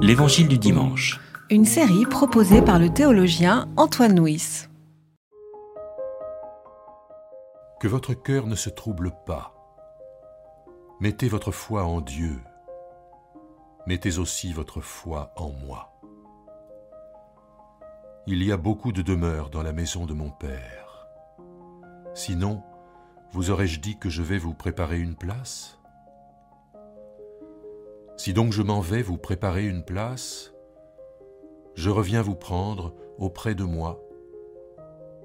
L'Évangile du dimanche. Une série proposée par le théologien Antoine Nuis. Que votre cœur ne se trouble pas. Mettez votre foi en Dieu. Mettez aussi votre foi en moi. Il y a beaucoup de demeures dans la maison de mon Père. Sinon, vous aurais-je dit que je vais vous préparer une place? Si donc je m'en vais vous préparer une place, je reviens vous prendre auprès de moi,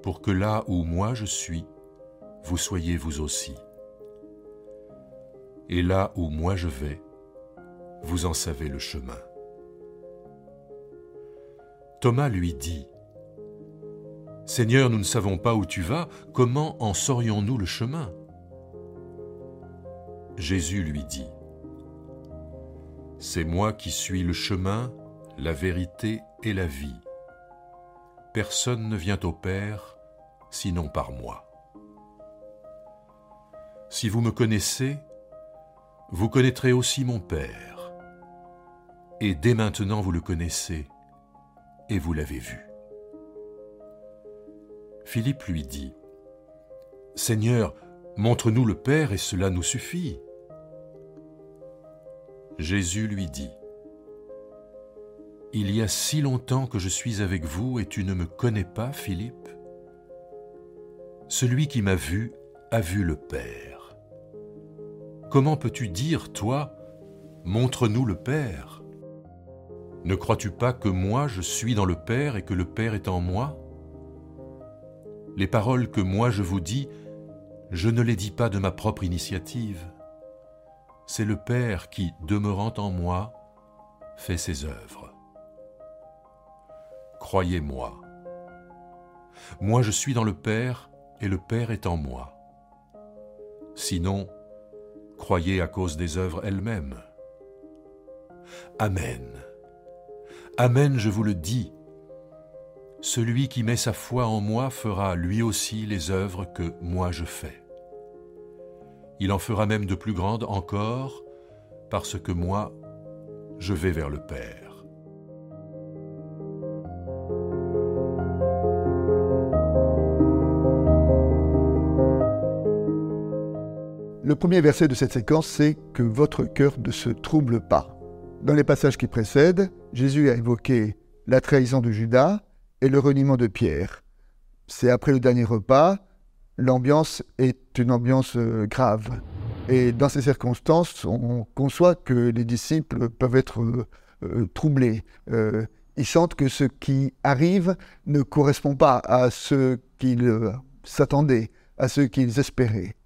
pour que là où moi je suis, vous soyez vous aussi. Et là où moi je vais, vous en savez le chemin. Thomas lui dit, Seigneur, nous ne savons pas où tu vas, comment en saurions-nous le chemin? Jésus lui dit, C'est moi qui suis le chemin, la vérité et la vie. Personne ne vient au Père sinon par moi. Si vous me connaissez, vous connaîtrez aussi mon Père. Et dès maintenant vous le connaissez, et vous l'avez vu. Philippe lui dit, Seigneur, montre-nous le Père, et cela nous suffit. Jésus lui dit, Il y a si longtemps que je suis avec vous, et tu ne me connais pas, Philippe Celui qui m'a vu a vu le Père. Comment peux-tu dire, toi, montre-nous le Père Ne crois-tu pas que moi je suis dans le Père et que le Père est en moi? Les paroles que moi je vous dis, je ne les dis pas de ma propre initiative. C'est le Père qui, demeurant en moi, fait ses œuvres. Croyez-moi. Moi je suis dans le Père et le Père est en moi. Sinon, croyez à cause des œuvres elles-mêmes. Amen. Amen, je vous le dis. Celui qui met sa foi en moi fera lui aussi les œuvres que moi je fais. Il en fera même de plus grandes encore, parce que moi, je vais vers le Père. Le premier verset de cette séquence, c'est que votre cœur ne se trouble pas. Dans les passages qui précèdent, Jésus a évoqué la trahison de Judas et le reniement de Pierre. C'est après le dernier repas, l'ambiance est une ambiance euh, grave. Et dans ces circonstances, on conçoit que les disciples peuvent être euh, euh, troublés. ils sentent que ce qui arrive ne correspond pas à ce qu'ils s'attendaient, à ce qu'ils espéraient.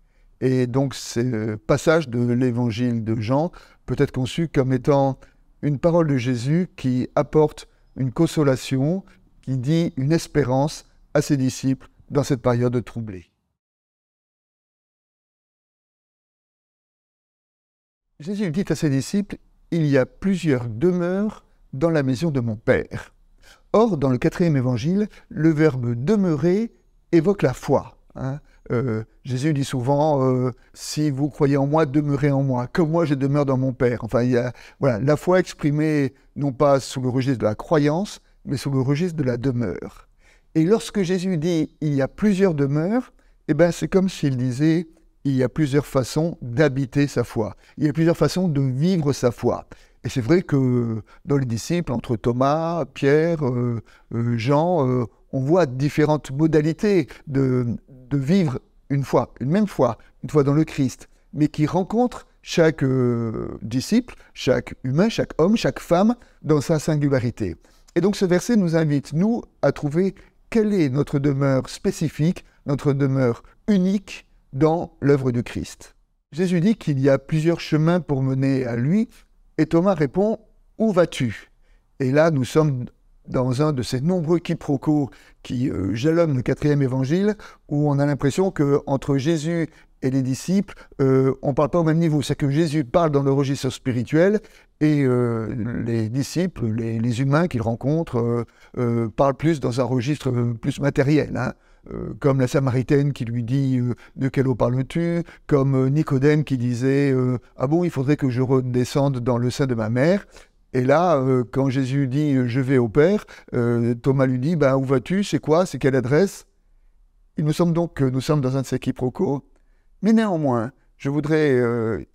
Et donc, ce passage de l'évangile de Jean peut être conçu comme étant une parole de Jésus qui apporte une consolation, qui dit une espérance à ses disciples dans cette période troublée. Jésus dit à ses disciples, Il y a plusieurs demeures dans la maison de mon Père. Or, dans le quatrième évangile, le verbe demeurer évoque la foi. Hein. Euh, Jésus dit souvent euh, Si vous croyez en moi, demeurez en moi, que moi je demeure dans mon Père. Enfin, il y a voilà, la foi exprimée non pas sous le registre de la croyance, mais sous le registre de la demeure. Et lorsque Jésus dit Il y a plusieurs demeures, eh ben, c'est comme s'il disait Il y a plusieurs façons d'habiter sa foi, il y a plusieurs façons de vivre sa foi. Et c'est vrai que dans les disciples, entre Thomas, Pierre, euh, Jean, on voit différentes modalités de, de vivre une foi, une même foi, une foi dans le Christ, mais qui rencontre chaque euh, disciple, chaque humain, chaque homme, chaque femme dans sa singularité. Et donc ce verset nous invite, nous, à trouver quelle est notre demeure spécifique, notre demeure unique dans l'œuvre du Christ. Jésus dit qu'il y a plusieurs chemins pour mener à lui, et Thomas répond, Où vas-tu? Et là, nous sommes dans un de ces nombreux quiproquos qui euh, jalonnent le quatrième évangile, où on a l'impression que entre Jésus et les disciples, euh, on ne parle pas au même niveau. C'est que Jésus parle dans le registre spirituel et euh, les disciples, les, humains qu'il rencontre, parlent plus dans un registre plus matériel. Hein. Comme la Samaritaine qui lui dit De quelle eau parles-tu? Comme Nicodème qui disait Ah bon, il faudrait que je redescende dans le sein de ma mère? Et là, euh, quand Jésus dit euh, je vais au Père, euh, Thomas lui dit bah, où vas-tu? C'est quoi? C'est quelle adresse? Il me semble donc que nous sommes dans un de ces quiproquos. Mais néanmoins, je voudrais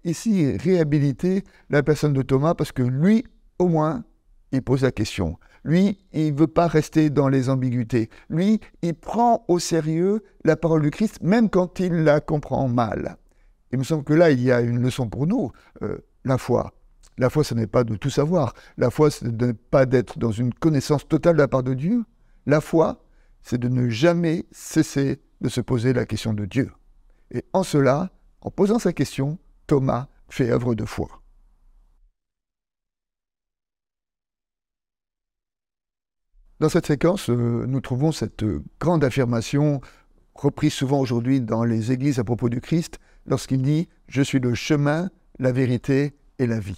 ici réhabiliter la personne de Thomas parce que lui, au moins, il pose la question. Lui, il ne veut pas rester dans les ambiguïtés. Lui, il prend au sérieux la parole du Christ, même quand il la comprend mal. Il me semble que là, il y a une leçon pour nous. la foi, la foi, ce n'est pas de tout savoir. La foi, ce n'est pas d'être dans une connaissance totale de la part de Dieu. La foi, c'est de ne jamais cesser de se poser la question de Dieu. Et en cela, en posant sa question, Thomas fait œuvre de foi. Dans cette séquence, euh, nous trouvons cette grande affirmation reprise souvent aujourd'hui dans les églises à propos du Christ, lorsqu'il dit ⁇ Je suis le chemin, la vérité et la vie ⁇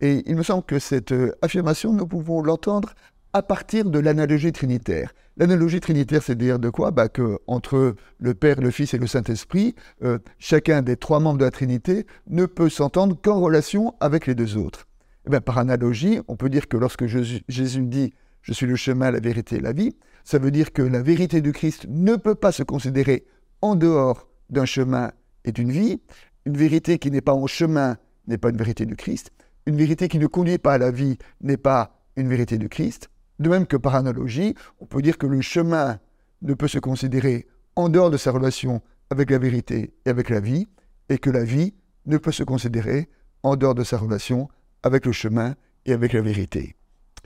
et il me semble que cette euh, affirmation, nous pouvons l'entendre à partir de l'analogie trinitaire. L'analogie trinitaire, c'est dire de quoi? Bah, que entre le Père, le Fils et le Saint-Esprit, euh, chacun des trois membres de la Trinité ne peut s'entendre qu'en relation avec les deux autres. Eh par analogie, on peut dire que lorsque Jésus dit « Je suis le chemin, la vérité et la vie », ça veut dire que la vérité du Christ ne peut pas se considérer en dehors d'un chemin et d'une vie. Une vérité qui n'est pas en chemin n'est pas une vérité du Christ une vérité qui ne conduit pas à la vie n'est pas une vérité de Christ. De même que par analogie, on peut dire que le chemin ne peut se considérer en dehors de sa relation avec la vérité et avec la vie, et que la vie ne peut se considérer en dehors de sa relation avec le chemin et avec la vérité.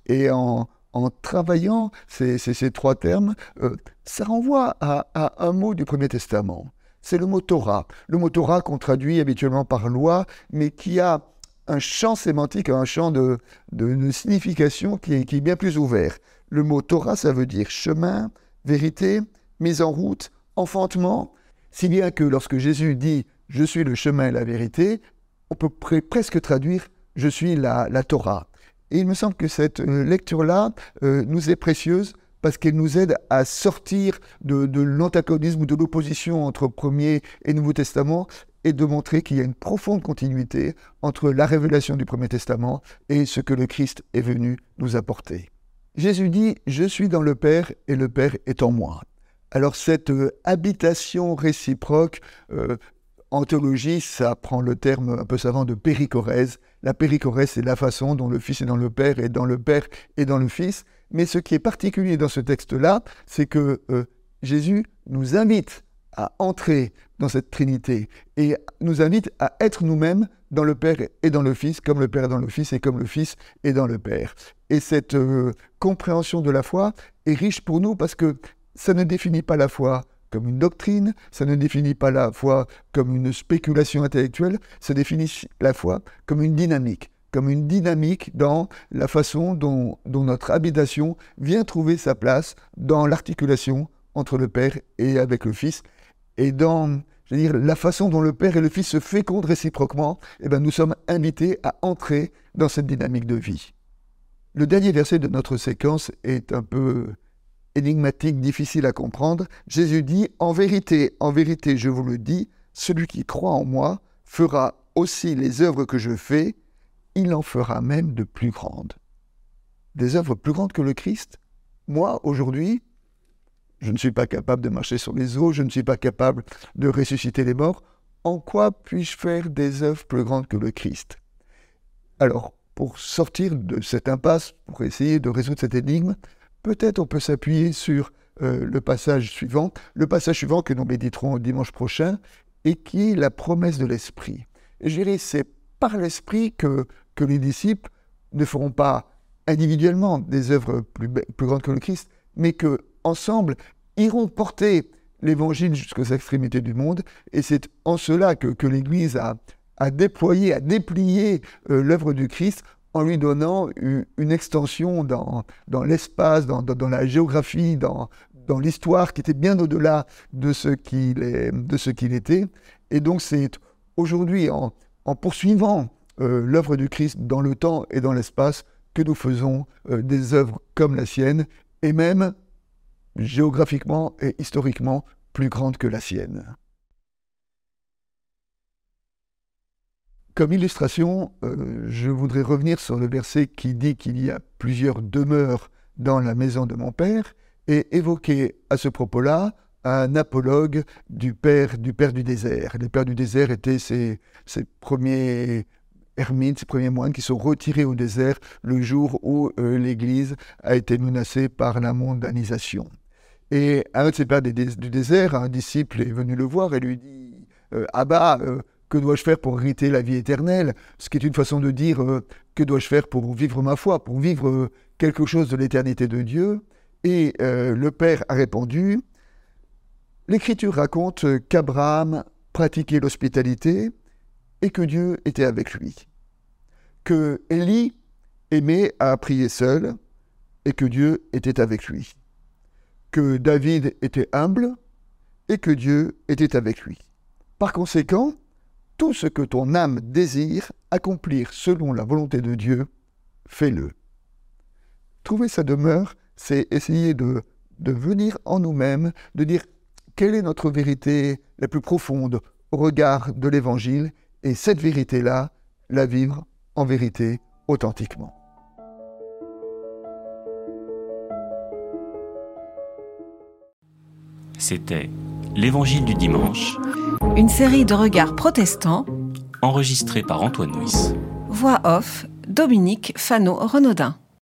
Et en, travaillant ces, trois termes, euh, ça renvoie à, à, un mot du Premier Testament. C'est le mot Torah. Le mot Torah qu'on traduit habituellement par loi, mais qui a un champ sémantique, un champ de, signification qui est, bien plus ouvert. Le mot Torah, ça veut dire chemin, vérité, mise en route, enfantement, si bien que lorsque Jésus dit Je suis le chemin et la vérité, on peut presque traduire Je suis la, Torah. Et il me semble que cette euh, lecture-là euh, nous est précieuse parce qu'elle nous aide à sortir de, l'antagonisme ou de l'opposition entre Premier et Nouveau Testament et de montrer qu'il y a une profonde continuité entre la révélation du Premier Testament et ce que le Christ est venu nous apporter. Jésus dit Je suis dans le Père et le Père est en moi. Alors cette euh, habitation réciproque, en théologie, ça prend le terme un peu savant de péricorèse. La péricorèse, c'est la façon dont le Fils est dans le Père et dans le Père et dans le Fils. Mais ce qui est particulier dans ce texte-là, c'est que euh, Jésus nous invite à entrer dans cette Trinité et nous invite à être nous-mêmes dans le Père et dans le Fils, comme le Père est dans le Fils et comme le Fils est dans le Père. Et cette euh, compréhension de la foi est riche pour nous parce que ça ne définit pas la foi comme une doctrine, ça ne définit pas la foi comme une spéculation intellectuelle, ça définit la foi comme une dynamique, comme une dynamique dans la façon dont, notre habitation vient trouver sa place dans l'articulation entre le Père et avec le Fils, et dans je veux dire, la façon dont le Père et le Fils se fécondent réciproquement, eh ben, nous sommes invités à entrer dans cette dynamique de vie. Le dernier verset de notre séquence est un peu énigmatique, difficile à comprendre. Jésus dit, En vérité, en vérité, je vous le dis, celui qui croit en moi fera aussi les œuvres que je fais, il en fera même de plus grandes. Des œuvres plus grandes que le Christ? Moi, aujourd'hui, je ne suis pas capable de marcher sur les eaux, je ne suis pas capable de ressusciter les morts. En quoi puis-je faire des œuvres plus grandes que le Christ? Alors, pour sortir de cette impasse, pour essayer de résoudre cette énigme, peut-être on peut s'appuyer sur euh, le passage suivant, le passage suivant que nous méditerons dimanche prochain, et qui est la promesse de l'Esprit. je c'est par l'Esprit que, les disciples ne feront pas individuellement des œuvres plus, plus grandes que le Christ, mais que ensemble, iront porter l'évangile jusqu'aux extrémités du monde. Et c'est en cela que, l'Église a, déployé, a déplié euh, l'œuvre du Christ en lui donnant une, extension dans, l'espace, dans, la géographie, dans, l'histoire qui était bien au-delà de ce qu'il était. Et donc c'est aujourd'hui en, poursuivant euh, l'œuvre du Christ dans le temps et dans l'espace que nous faisons euh, des œuvres comme la sienne, et même géographiquement et historiquement plus grande que la sienne. Comme illustration, euh, je voudrais revenir sur le verset qui dit qu'il y a plusieurs demeures dans la maison de mon Père et évoquer à ce propos-là un apologue du père du père du désert. Les pères du désert étaient ces, premiers ermites, ces premiers moines qui sont retirés au désert le jour où euh, l'Église a été menacée par la mondanisation. Et un de ces pères du désert, un disciple est venu le voir et lui dit Ah bah, que dois-je faire pour hériter la vie éternelle? Ce qui est une façon de dire Que dois-je faire pour vivre ma foi, pour vivre quelque chose de l'éternité de Dieu? Et le père a répondu L'Écriture raconte qu'Abraham pratiquait l'hospitalité et que Dieu était avec lui. Que Élie aimait à prier seul et que Dieu était avec lui. Que David était humble et que Dieu était avec lui. Par conséquent, tout ce que ton âme désire accomplir selon la volonté de Dieu, fais-le. Trouver sa demeure, c'est essayer de, venir en nous-mêmes, de dire quelle est notre vérité la plus profonde au regard de l'Évangile et cette vérité-là, la vivre en vérité authentiquement. C'était L'Évangile du dimanche, une série de regards protestants, enregistrée par Antoine Nuis. Voix off, Dominique Fano-Renaudin.